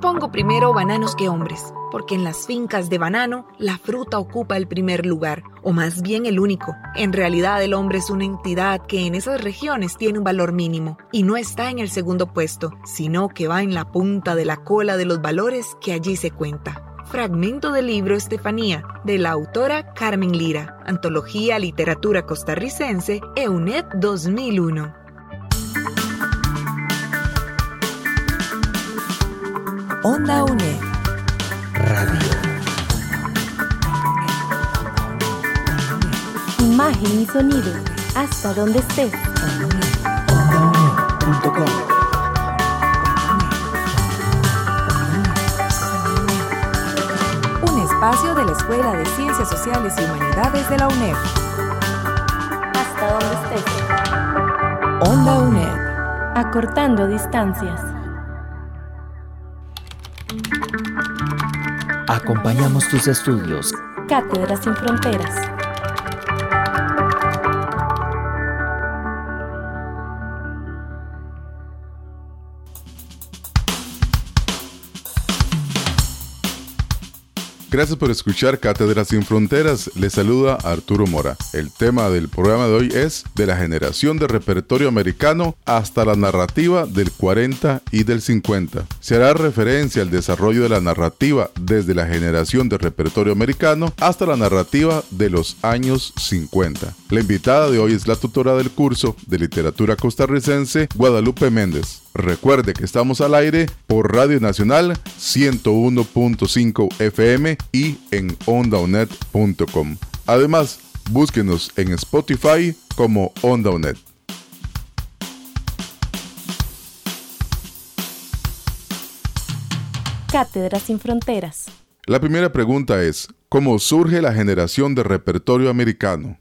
Pongo primero bananos que hombres, porque en las fincas de banano la fruta ocupa el primer lugar, o más bien el único. En realidad el hombre es una entidad que en esas regiones tiene un valor mínimo, y no está en el segundo puesto, sino que va en la punta de la cola de los valores que allí se cuenta. Fragmento del libro Estefanía, de la autora Carmen Lira, Antología Literatura Costarricense, EUNED 2001. Onda UNED. Radio. Imagen y sonido. Hasta donde estés. OndaUNED.com. espacio de la Escuela de Ciencias Sociales y Humanidades de la UNED. Hasta donde estés. Onda UNED. Acortando distancias. Acompañamos tus estudios. Cátedra sin fronteras. Gracias por escuchar Cátedras sin Fronteras. Les saluda Arturo Mora. El tema del programa de hoy es de la generación de repertorio americano hasta la narrativa del 40 y del 50. Se hará referencia al desarrollo de la narrativa desde la generación de repertorio americano hasta la narrativa de los años 50. La invitada de hoy es la tutora del curso de literatura costarricense Guadalupe Méndez. Recuerde que estamos al aire por Radio Nacional 101.5 FM y en ondaunet.com. Además, búsquenos en Spotify como OndaUnet. Cátedra sin fronteras. La primera pregunta es, ¿cómo surge la generación de repertorio americano? De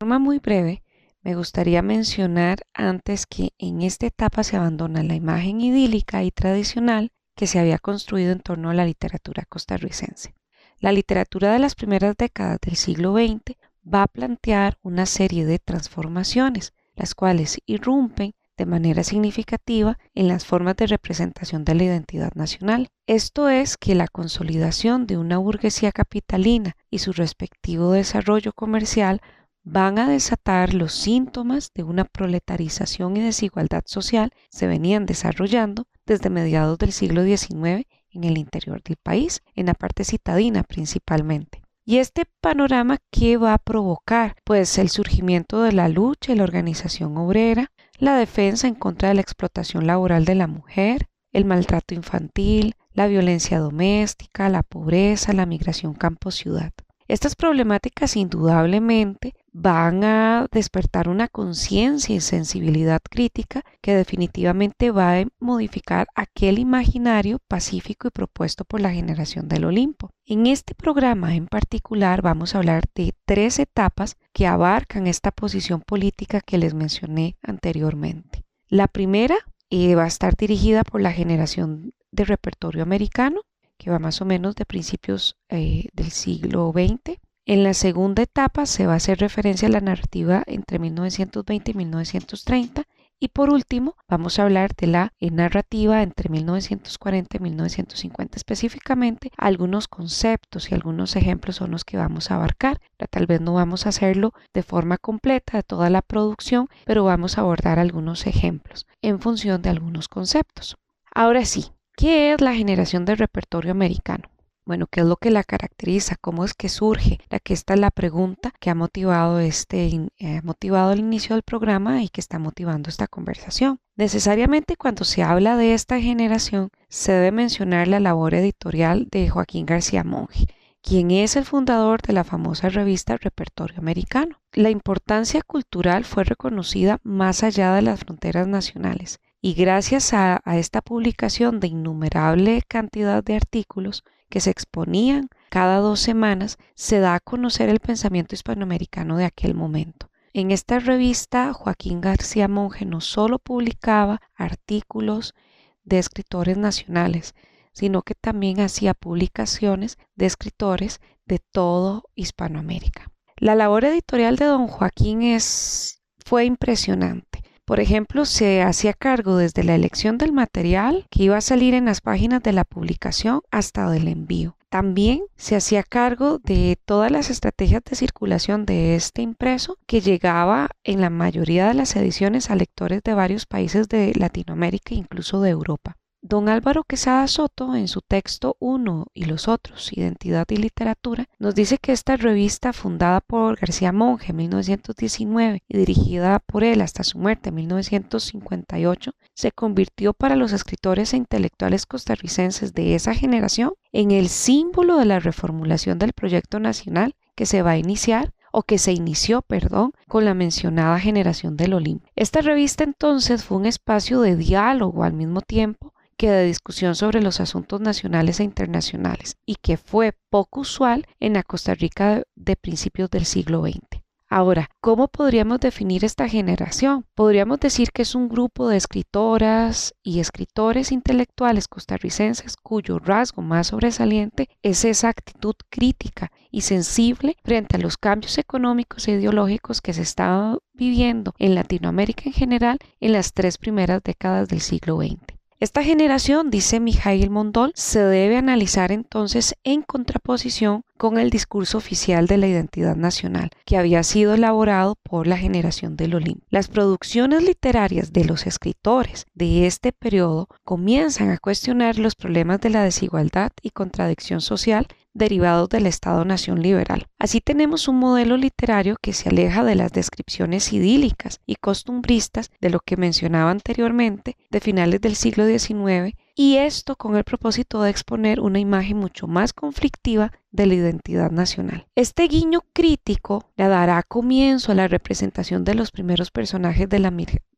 forma muy breve, me gustaría mencionar antes que en esta etapa se abandona la imagen idílica y tradicional que se había construido en torno a la literatura costarricense. La literatura de las primeras décadas del siglo XX va a plantear una serie de transformaciones, las cuales irrumpen de manera significativa en las formas de representación de la identidad nacional. Esto es que la consolidación de una burguesía capitalina y su respectivo desarrollo comercial van a desatar los síntomas de una proletarización y desigualdad social se venían desarrollando desde mediados del siglo XIX en el interior del país, en la parte citadina principalmente. ¿Y este panorama qué va a provocar? Pues el surgimiento de la lucha y la organización obrera, la defensa en contra de la explotación laboral de la mujer, el maltrato infantil, la violencia doméstica, la pobreza, la migración campo-ciudad. Estas problemáticas indudablemente van a despertar una conciencia y sensibilidad crítica que definitivamente va a modificar aquel imaginario pacífico y propuesto por la generación del Olimpo. En este programa en particular vamos a hablar de tres etapas que abarcan esta posición política que les mencioné anteriormente. La primera eh, va a estar dirigida por la generación de repertorio americano, que va más o menos de principios eh, del siglo XX. En la segunda etapa se va a hacer referencia a la narrativa entre 1920 y 1930. Y por último, vamos a hablar de la eh, narrativa entre 1940 y 1950 específicamente. Algunos conceptos y algunos ejemplos son los que vamos a abarcar. Tal vez no vamos a hacerlo de forma completa de toda la producción, pero vamos a abordar algunos ejemplos en función de algunos conceptos. Ahora sí, ¿Qué es la generación del repertorio americano? Bueno, ¿qué es lo que la caracteriza? ¿Cómo es que surge? La que esta es la pregunta que ha motivado este, eh, motivado el inicio del programa y que está motivando esta conversación. Necesariamente cuando se habla de esta generación se debe mencionar la labor editorial de Joaquín García Monge, quien es el fundador de la famosa revista Repertorio Americano. La importancia cultural fue reconocida más allá de las fronteras nacionales y gracias a, esta publicación de innumerable cantidad de artículos que se exponían cada dos semanas, se da a conocer el pensamiento hispanoamericano de aquel momento. En esta revista, Joaquín García Monge no solo publicaba artículos de escritores nacionales, sino que también hacía publicaciones de escritores de todo Hispanoamérica. La labor editorial de don Joaquín es, fue impresionante. Por ejemplo, se hacía cargo desde la elección del material que iba a salir en las páginas de la publicación hasta del envío. También se hacía cargo de todas las estrategias de circulación de este impreso que llegaba en la mayoría de las ediciones a lectores de varios países de Latinoamérica e incluso de Europa. Don Álvaro Quesada Soto, en su texto Uno y los otros, Identidad y Literatura, nos dice que esta revista, fundada por García Monge en 1919 y dirigida por él hasta su muerte en 1958, se convirtió para los escritores e intelectuales costarricenses de esa generación en el símbolo de la reformulación del proyecto nacional que se va a iniciar o que se inició, perdón, con la mencionada generación del Olimpo. Esta revista entonces fue un espacio de diálogo al mismo tiempo que de discusión sobre los asuntos nacionales e internacionales y que fue poco usual en la Costa Rica de principios del siglo XX. Ahora, ¿cómo podríamos definir esta generación? Podríamos decir que es un grupo de escritoras y escritores intelectuales costarricenses cuyo rasgo más sobresaliente es esa actitud crítica y sensible frente a los cambios económicos e ideológicos que se estaban viviendo en Latinoamérica en general en las tres primeras décadas del siglo XX. Esta generación, dice Mijail Mondol, se debe analizar entonces en contraposición con el discurso oficial de la identidad nacional, que había sido elaborado por la generación del Olimpo. Las producciones literarias de los escritores de este periodo comienzan a cuestionar los problemas de la desigualdad y contradicción social derivados del Estado-nación liberal. Así tenemos un modelo literario que se aleja de las descripciones idílicas y costumbristas de lo que mencionaba anteriormente de finales del siglo XIX y esto con el propósito de exponer una imagen mucho más conflictiva de la identidad nacional. Este guiño crítico le dará comienzo a la representación de los primeros personajes de la,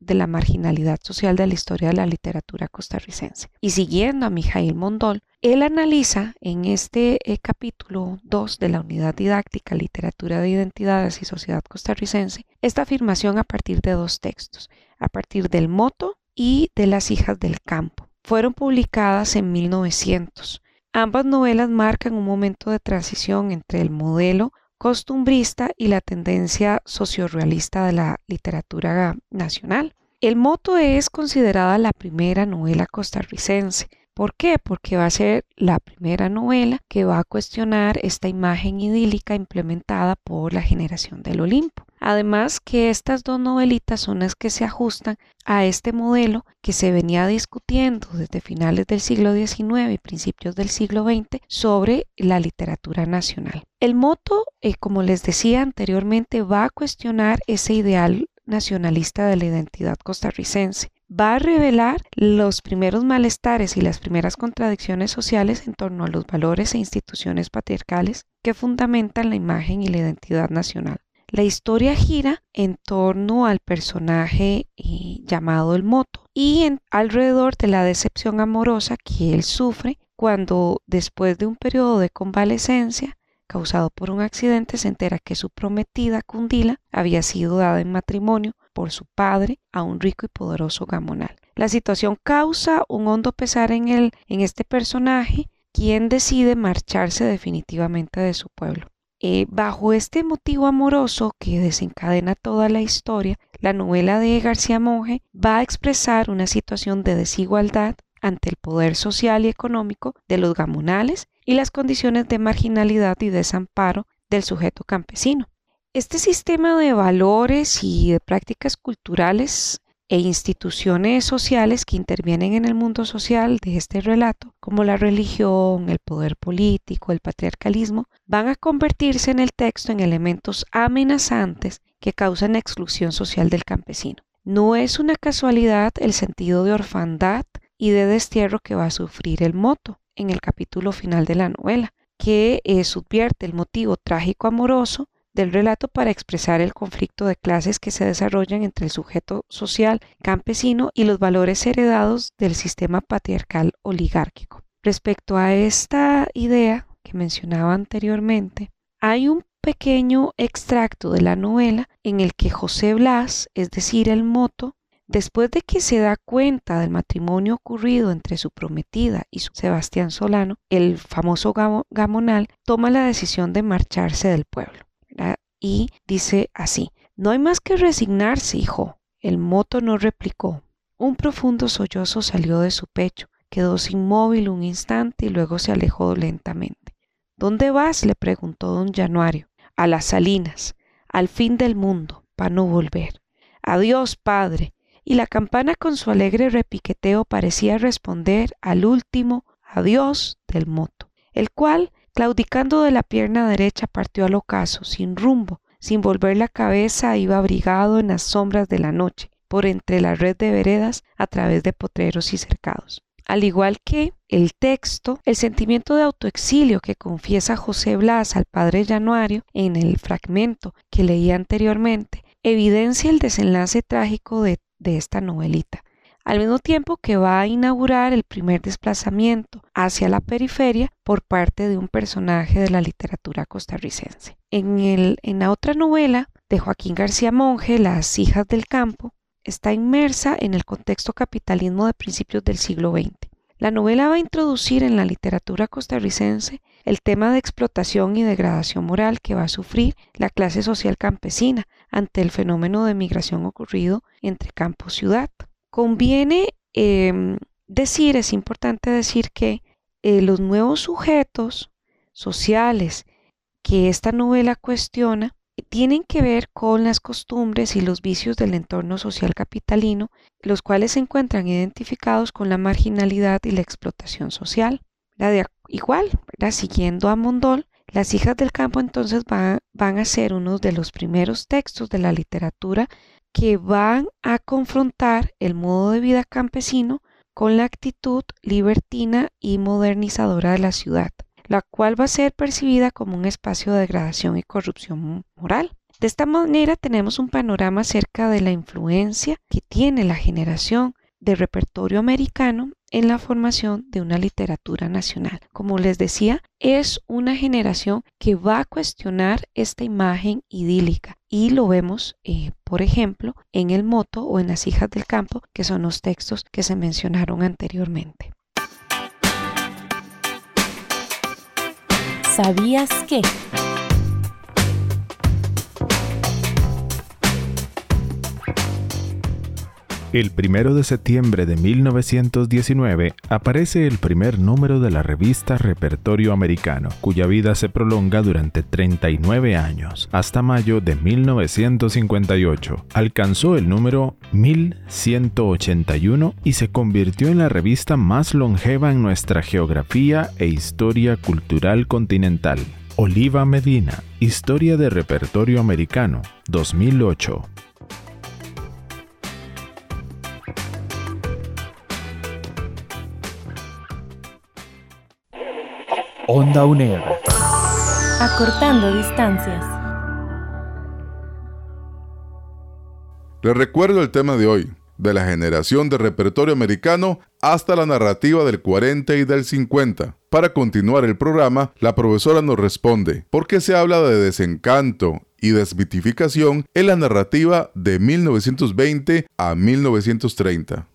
de la marginalidad social de la historia de la literatura costarricense. Y siguiendo a Mijail Mondol, él analiza en este eh, capítulo 2 de la unidad didáctica Literatura de Identidades y Sociedad Costarricense esta afirmación a partir de dos textos, a partir del moto y de las hijas del campo. Fueron publicadas en 1900. Ambas novelas marcan un momento de transición entre el modelo costumbrista y la tendencia sociorealista de la literatura nacional. El moto es considerada la primera novela costarricense ¿Por qué? Porque va a ser la primera novela que va a cuestionar esta imagen idílica implementada por la generación del Olimpo. Además que estas dos novelitas son las que se ajustan a este modelo que se venía discutiendo desde finales del siglo XIX y principios del siglo XX sobre la literatura nacional. El moto, eh, como les decía anteriormente, va a cuestionar ese ideal nacionalista de la identidad costarricense va a revelar los primeros malestares y las primeras contradicciones sociales en torno a los valores e instituciones patriarcales que fundamentan la imagen y la identidad nacional. La historia gira en torno al personaje eh, llamado el Moto y alrededor de la decepción amorosa que él sufre cuando después de un periodo de convalecencia causado por un accidente se entera que su prometida Cundila había sido dada en matrimonio por su padre a un rico y poderoso gamonal. La situación causa un hondo pesar en él, en este personaje, quien decide marcharse definitivamente de su pueblo. Eh, bajo este motivo amoroso que desencadena toda la historia, la novela de García Monge va a expresar una situación de desigualdad ante el poder social y económico de los gamonales y las condiciones de marginalidad y desamparo del sujeto campesino. Este sistema de valores y de prácticas culturales e instituciones sociales que intervienen en el mundo social de este relato, como la religión, el poder político, el patriarcalismo, van a convertirse en el texto en elementos amenazantes que causan exclusión social del campesino. No es una casualidad el sentido de orfandad y de destierro que va a sufrir el moto en el capítulo final de la novela, que subvierte el motivo trágico amoroso del relato para expresar el conflicto de clases que se desarrollan entre el sujeto social campesino y los valores heredados del sistema patriarcal oligárquico. Respecto a esta idea que mencionaba anteriormente, hay un pequeño extracto de la novela en el que José Blas, es decir, el moto, después de que se da cuenta del matrimonio ocurrido entre su prometida y su Sebastián Solano, el famoso gamonal toma la decisión de marcharse del pueblo. Y dice así, no hay más que resignarse, hijo. El moto no replicó. Un profundo sollozo salió de su pecho, quedóse inmóvil un instante y luego se alejó lentamente. ¿Dónde vas? le preguntó don Januario. A las salinas, al fin del mundo, para no volver. Adiós, padre. Y la campana con su alegre repiqueteo parecía responder al último adiós del moto, el cual, claudicando de la pierna derecha, partió al ocaso, sin rumbo, sin volver la cabeza, iba abrigado en las sombras de la noche, por entre la red de veredas, a través de potreros y cercados. Al igual que el texto, el sentimiento de autoexilio que confiesa José Blas al padre Januario en el fragmento que leí anteriormente, evidencia el desenlace trágico de, de esta novelita al mismo tiempo que va a inaugurar el primer desplazamiento hacia la periferia por parte de un personaje de la literatura costarricense. En, la otra novela de Joaquín García Monge, Las hijas del campo, está inmersa en el contexto capitalismo de principios del siglo XX. La novela va a introducir en la literatura costarricense el tema de explotación y degradación moral que va a sufrir la clase social campesina ante el fenómeno de migración ocurrido entre campo y ciudad. Conviene em, decir, es importante decir que eh, los nuevos sujetos sociales que esta novela cuestiona tienen que ver con las costumbres y los vicios del entorno social capitalino, los cuales se encuentran identificados con la marginalidad y la explotación social. La de, igual, siguiendo a Mondol, las hijas del campo entonces van a ser uno de los primeros textos de la literatura que van a confrontar el modo de vida campesino con la actitud libertina y modernizadora de la ciudad, la cual va a ser percibida como un espacio de degradación y corrupción moral. De esta manera tenemos un panorama acerca de la influencia que tiene la generación de repertorio americano en la formación de una literatura nacional. Como les decía, es una generación que va a cuestionar esta imagen idílica y lo vemos, eh, por ejemplo, en El Moto o en Las hijas del campo, que son los textos que se mencionaron anteriormente. ¿Sabías que? El primero de septiembre de 1919 aparece el primer número de la revista Repertorio Americano, cuya vida se prolonga durante 39 años, hasta mayo de 1958. Alcanzó el número 1181 y se convirtió en la revista más longeva en nuestra geografía e historia cultural continental. Oliva Medina, Historia de Repertorio Americano, 2008. Onda UNED. Acortando distancias. Les recuerdo el tema de hoy, de la generación de repertorio americano hasta la narrativa del 40 y del 50. Para continuar el programa, la profesora nos responde, ¿por qué se habla de desencanto y desmitificación en la narrativa de 1920 a 1930?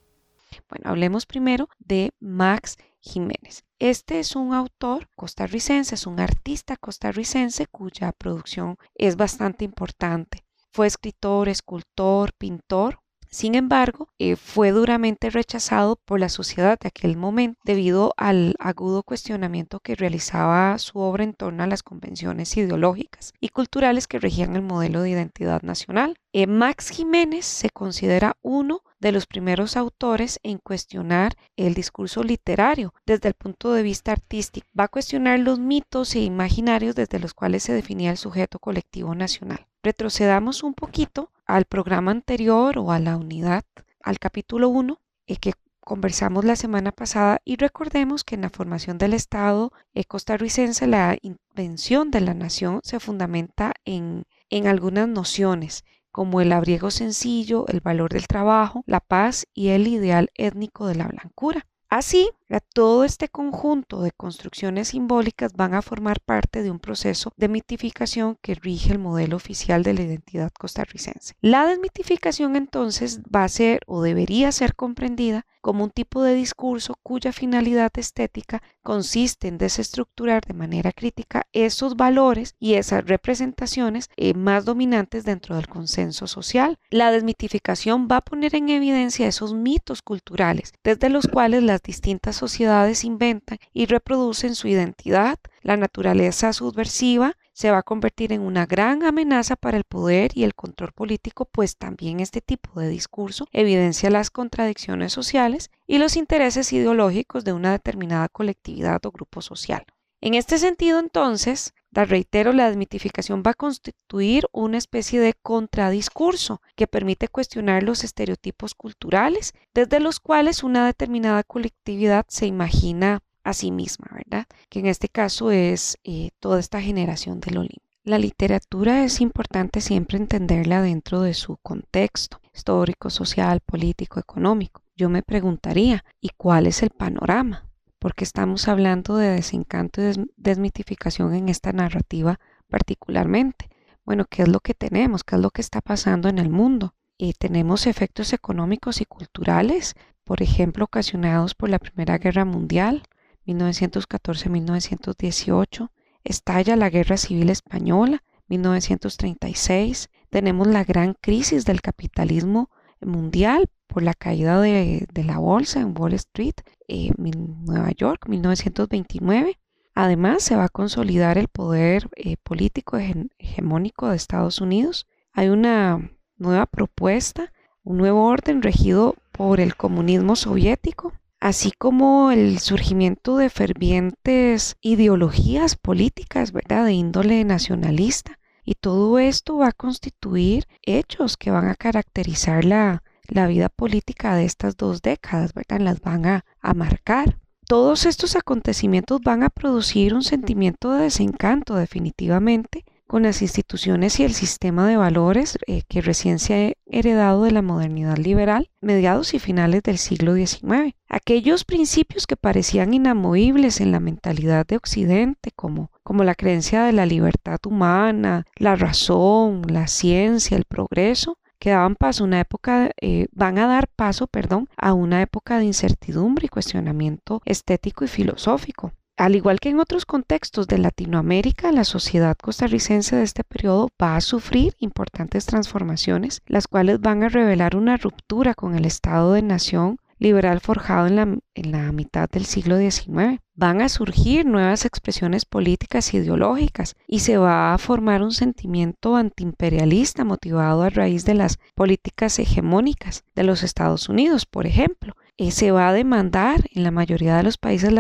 Bueno, hablemos primero de Max Jiménez. Este es un autor costarricense, es un artista costarricense cuya producción es bastante importante. Fue escritor, escultor, pintor. Sin embargo, eh, fue duramente rechazado por la sociedad de aquel momento debido al agudo cuestionamiento que realizaba su obra en torno a las convenciones ideológicas y culturales que regían el modelo de identidad nacional. Eh, Max Jiménez se considera uno de los primeros autores en cuestionar el discurso literario desde el punto de vista artístico. Va a cuestionar los mitos e imaginarios desde los cuales se definía el sujeto colectivo nacional. Retrocedamos un poquito al programa anterior o a la unidad, al capítulo 1, eh, que conversamos la semana pasada y recordemos que en la formación del Estado eh, costarricense la invención de la nación se fundamenta en, en algunas nociones como el abriego sencillo, el valor del trabajo, la paz y el ideal étnico de la blancura. Así, Todo este conjunto de construcciones simbólicas van a formar parte de un proceso de mitificación que rige el modelo oficial de la identidad costarricense. La desmitificación entonces va a ser o debería ser comprendida como un tipo de discurso cuya finalidad estética consiste en desestructurar de manera crítica esos valores y esas representaciones eh, más dominantes dentro del consenso social. La desmitificación va a poner en evidencia esos mitos culturales desde los cuales las distintas sociedades inventan y reproducen su identidad, la naturaleza subversiva se va a convertir en una gran amenaza para el poder y el control político, pues también este tipo de discurso evidencia las contradicciones sociales y los intereses ideológicos de una determinada colectividad o grupo social. En este sentido, entonces, reitero, la desmitificación va a constituir una especie de contradiscurso que permite cuestionar los estereotipos culturales desde los cuales una determinada colectividad se imagina a sí misma, ¿verdad? Que en este caso es eh, toda esta generación del Olimpo. La literatura es importante siempre entenderla dentro de su contexto histórico, social, político, económico. Yo me preguntaría, ¿y cuál es el panorama? Porque estamos hablando de desencanto y desmitificación en esta narrativa particularmente. Bueno, ¿qué es lo que tenemos? ¿Qué es lo que está pasando en el mundo? Y tenemos efectos económicos y culturales, por ejemplo, ocasionados por la Primera Guerra Mundial, 1914-1918, estalla la Guerra Civil Española, 1936, tenemos la gran crisis del capitalismo mundial por la caída de, la bolsa en Wall Street, en eh, Nueva York, 1929. Además, se va a consolidar el poder eh, político hegemónico de Estados Unidos. Hay una nueva propuesta, un nuevo orden regido por el comunismo soviético, así como el surgimiento de fervientes ideologías políticas, ¿verdad?, de índole nacionalista. Y todo esto va a constituir hechos que van a caracterizar la, vida política de estas dos décadas, ¿verdad? Las van a, a marcar. Todos estos acontecimientos van a producir un sentimiento de desencanto definitivamente con las instituciones y el sistema de valores eh, que recién se ha heredado de la modernidad liberal, mediados y finales del siglo XIX. Aquellos principios que parecían inamovibles en la mentalidad de Occidente, como, como la creencia de la libertad humana, la razón, la ciencia, el progreso, que daban paso una época, eh, van a dar paso, perdón, a una época de incertidumbre y cuestionamiento estético y filosófico. Al igual que en otros contextos de Latinoamérica, la sociedad costarricense de este periodo va a sufrir importantes transformaciones, las cuales van a revelar una ruptura con el estado de nación liberal forjado en la, en la, mitad del siglo XIX. Van a surgir nuevas expresiones políticas e ideológicas y se va a formar un sentimiento antiimperialista motivado a raíz de las políticas hegemónicas de los Estados Unidos, por ejemplo, eh, se va a demandar en la mayoría de los países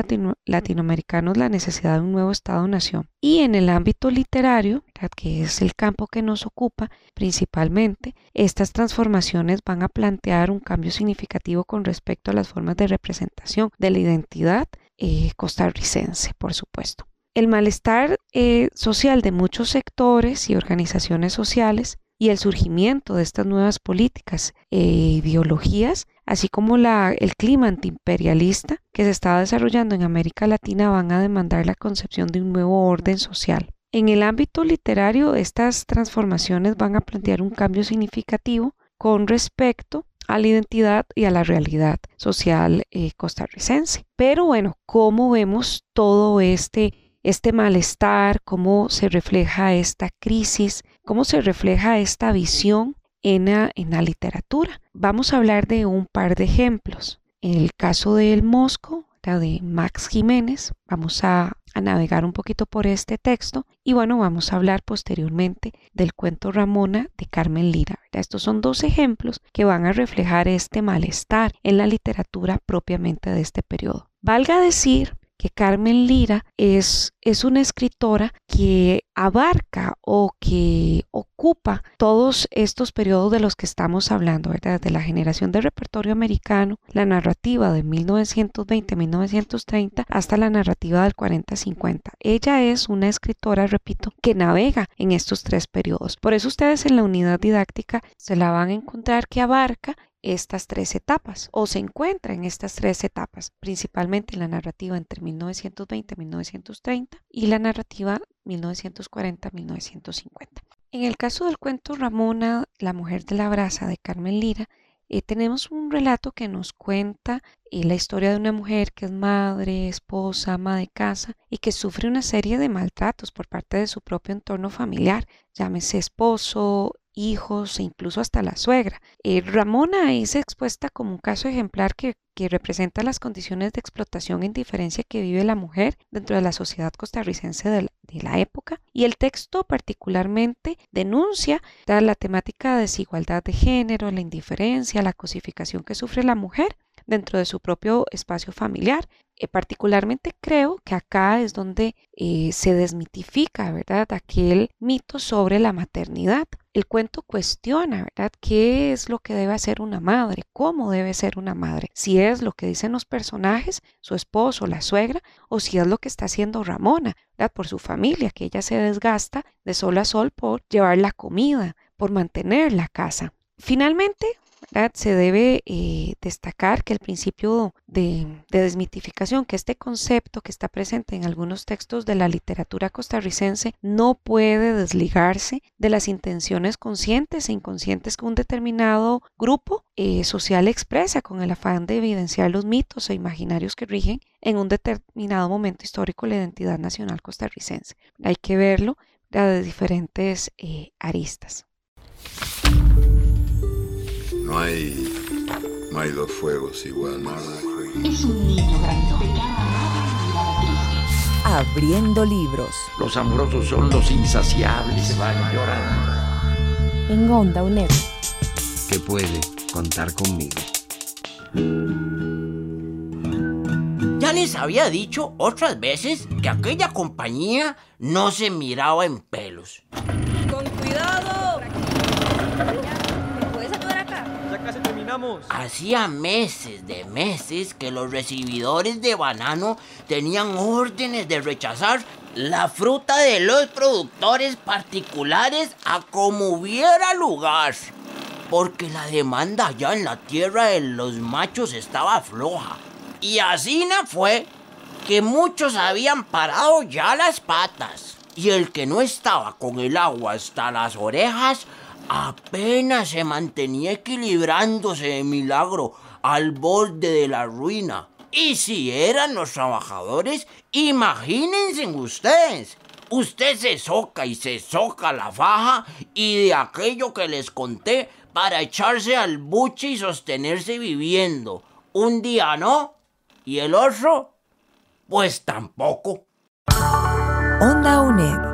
latinoamericanos la necesidad de un nuevo Estado-nación. Y en el ámbito literario, que es el campo que nos ocupa principalmente, estas transformaciones van a plantear un cambio significativo con respecto a las formas de representación de la identidad eh, costarricense, por supuesto. El malestar eh, social de muchos sectores y organizaciones sociales y el surgimiento de estas nuevas políticas e ideologías, así como la, el clima antiimperialista que se está desarrollando en América Latina, van a demandar la concepción de un nuevo orden social. En el ámbito literario, estas transformaciones van a plantear un cambio significativo con respecto a la identidad y a la realidad social eh, costarricense. Pero bueno, ¿cómo vemos todo este este malestar, cómo se refleja esta crisis, cómo se refleja esta visión en la, en la literatura. Vamos a hablar de un par de ejemplos. En el caso del Mosco, la de Max Jiménez, vamos a, navegar un poquito por este texto y bueno, vamos a hablar posteriormente del cuento Ramona de Carmen Lira. Estos son dos ejemplos que van a reflejar este malestar en la literatura propiamente de este periodo. Valga decir que Carmen Lira es, es una escritora que abarca o que ocupa todos estos periodos de los que estamos hablando, ¿verdad? Desde la generación del repertorio americano, la narrativa de 1920-1930 hasta la narrativa del 40-50. Ella es una escritora, repito, que navega en estos tres periodos. Por eso ustedes en la unidad didáctica se la van a encontrar que abarca estas tres etapas o se encuentra en estas tres etapas, principalmente en la narrativa entre 1920 y 1930 y la narrativa 1940-1950. En el caso del cuento Ramona, la mujer de la brasa de Carmen Lira, eh, tenemos un relato que nos cuenta eh, la historia de una mujer que es madre, esposa, ama de casa y que sufre una serie de maltratos por parte de su propio entorno familiar, llámese esposo, hijos e incluso hasta la suegra. Eh, Ramona es expuesta como un caso ejemplar que, que, representa las condiciones de explotación e indiferencia que vive la mujer dentro de la sociedad costarricense de la, de la época y el texto particularmente denuncia la temática de desigualdad de género, la indiferencia, la cosificación que sufre la mujer dentro de su propio espacio familiar. Eh, particularmente creo que acá es donde eh, se desmitifica, ¿verdad?, aquel mito sobre la maternidad. El cuento cuestiona, ¿verdad?, qué es lo que debe hacer una madre, cómo debe ser una madre, si es lo que dicen los personajes, su esposo, la suegra, o si es lo que está haciendo Ramona, ¿verdad?, por su familia, que ella se desgasta de sol a sol por llevar la comida, por mantener la casa. Finalmente, se debe eh, destacar que el principio de, desmitificación, que este concepto que está presente en algunos textos de la literatura costarricense no puede desligarse de las intenciones conscientes e inconscientes que un determinado grupo eh, social expresa con el afán de evidenciar los mitos e imaginarios que rigen en un determinado momento histórico la identidad nacional costarricense. Hay que verlo de diferentes eh, aristas. No hay. No hay dos fuegos igual. Es un niño. Abriendo libros. Los amorosos son los insaciables. Se van llorando. En Onda UNED. Que puede contar conmigo. Ya les había dicho otras veces que aquella compañía no se miraba en pelos. ¡Con cuidado! Hacía meses de meses que los recibidores de banano tenían órdenes de rechazar la fruta de los productores particulares a como hubiera lugar. Porque la demanda allá en la tierra de los machos estaba floja. Y así no fue que muchos habían parado ya las patas. Y el que no estaba con el agua hasta las orejas apenas se mantenía equilibrándose de milagro al borde de la ruina. Y si eran los trabajadores, imagínense ustedes. Usted se soca y se soca la faja y de aquello que les conté para echarse al buche y sostenerse viviendo. Un día no y el otro, pues tampoco. Onda UNED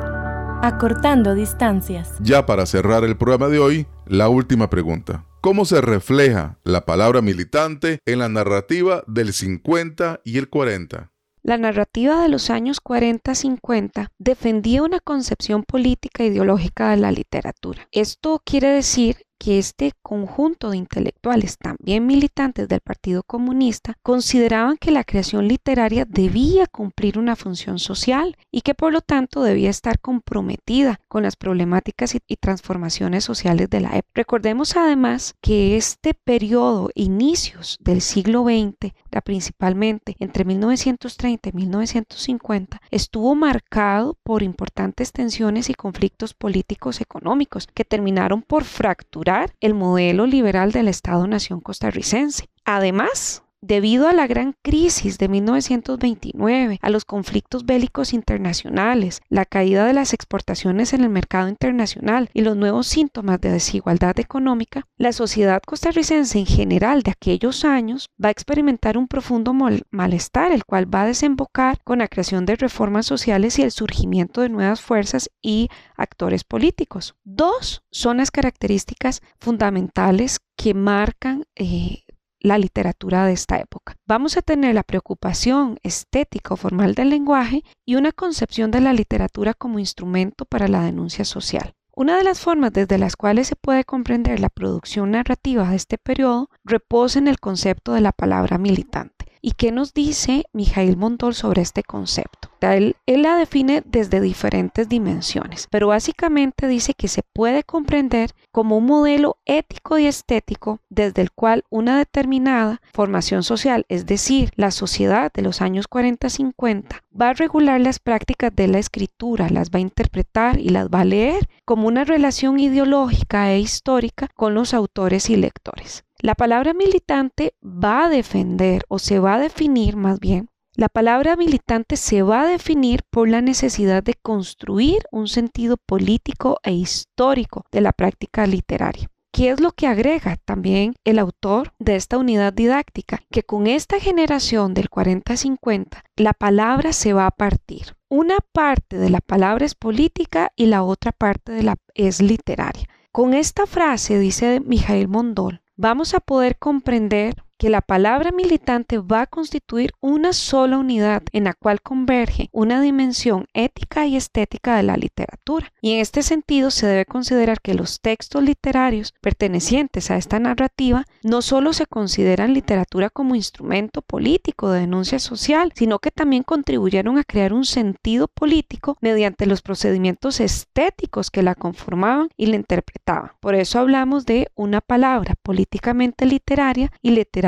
Acortando distancias. Ya para cerrar el programa de hoy, la última pregunta. ¿Cómo se refleja la palabra militante en la narrativa del 50 y el 40? La narrativa de los años 40-50 defendía una concepción política e ideológica de la literatura. Esto quiere decir que este conjunto de intelectuales, también militantes del Partido Comunista, consideraban que la creación literaria debía cumplir una función social y que por lo tanto debía estar comprometida con las problemáticas y, transformaciones sociales de la época. Recordemos además que este periodo, inicios del siglo XX, principalmente entre 1930 y 1950, estuvo marcado por importantes tensiones y conflictos políticos económicos que terminaron por fracturar el modelo liberal del Estado-Nación costarricense. Además, Debido a la gran crisis de 1929, a los conflictos bélicos internacionales, la caída de las exportaciones en el mercado internacional y los nuevos síntomas de desigualdad económica, la sociedad costarricense en general de aquellos años va a experimentar un profundo malestar, el cual va a desembocar con la creación de reformas sociales y el surgimiento de nuevas fuerzas y actores políticos. Dos son las características fundamentales que marcan eh, la literatura de esta época. Vamos a tener la preocupación estética o formal del lenguaje y una concepción de la literatura como instrumento para la denuncia social. Una de las formas desde las cuales se puede comprender la producción narrativa de este periodo reposa en el concepto de la palabra militante. ¿Y qué nos dice Mijail Montol sobre este concepto? Él, él, la define desde diferentes dimensiones, pero básicamente dice que se puede comprender como un modelo ético y estético desde el cual una determinada formación social, es decir, la sociedad de los años 40-50, va a regular las prácticas de la escritura, las va a interpretar y las va a leer como una relación ideológica e histórica con los autores y lectores. La palabra militante va a defender o se va a definir más bien la palabra militante se va a definir por la necesidad de construir un sentido político e histórico de la práctica literaria. ¿Qué es lo que agrega también el autor de esta unidad didáctica? Que con esta generación del 40-50 la palabra se va a partir. Una parte de la palabra es política y la otra parte de la es literaria. Con esta frase, dice Mijail Mondol, vamos a poder comprender que la palabra militante va a constituir una sola unidad en la cual converge una dimensión ética y estética de la literatura. Y en este sentido se debe considerar que los textos literarios pertenecientes a esta narrativa no solo se consideran literatura como instrumento político de denuncia social, sino que también contribuyeron a crear un sentido político mediante los procedimientos estéticos que la conformaban y la interpretaban. Por eso hablamos de una palabra políticamente literaria y literaria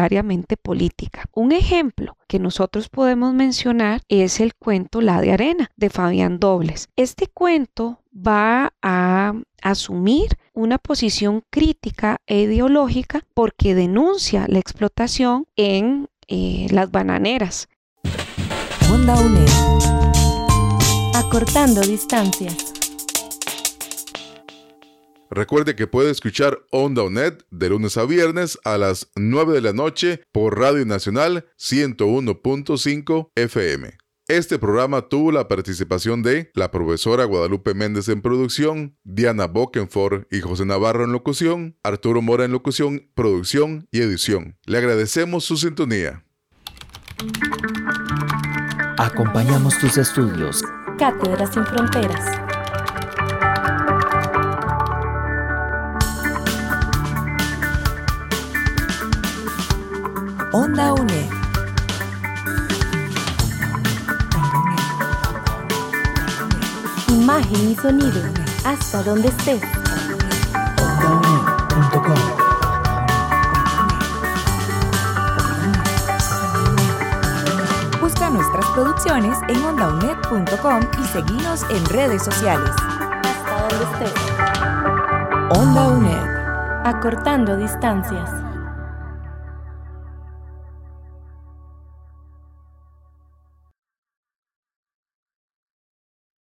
política. Un ejemplo que nosotros podemos mencionar es el cuento La de Arena de Fabián Dobles. Este cuento va a asumir una posición crítica e ideológica porque denuncia la explotación en eh, las bananeras. Acortando distancias. Recuerde que puede escuchar Onda ONET de lunes a viernes a las 9 de la noche por Radio Nacional 101.5 FM. Este programa tuvo la participación de la profesora Guadalupe Méndez en producción, Diana Bokenford y José Navarro en locución, Arturo Mora en locución, producción y edición. Le agradecemos su sintonía. Acompañamos tus estudios. Cátedras sin Fronteras. Onda UNED. Imagen y sonido, hasta donde estés. OndaUNED.com Busca nuestras producciones en ondaunet.com y seguinos en redes sociales. Hasta donde estés. Onda UNED. Acortando distancias.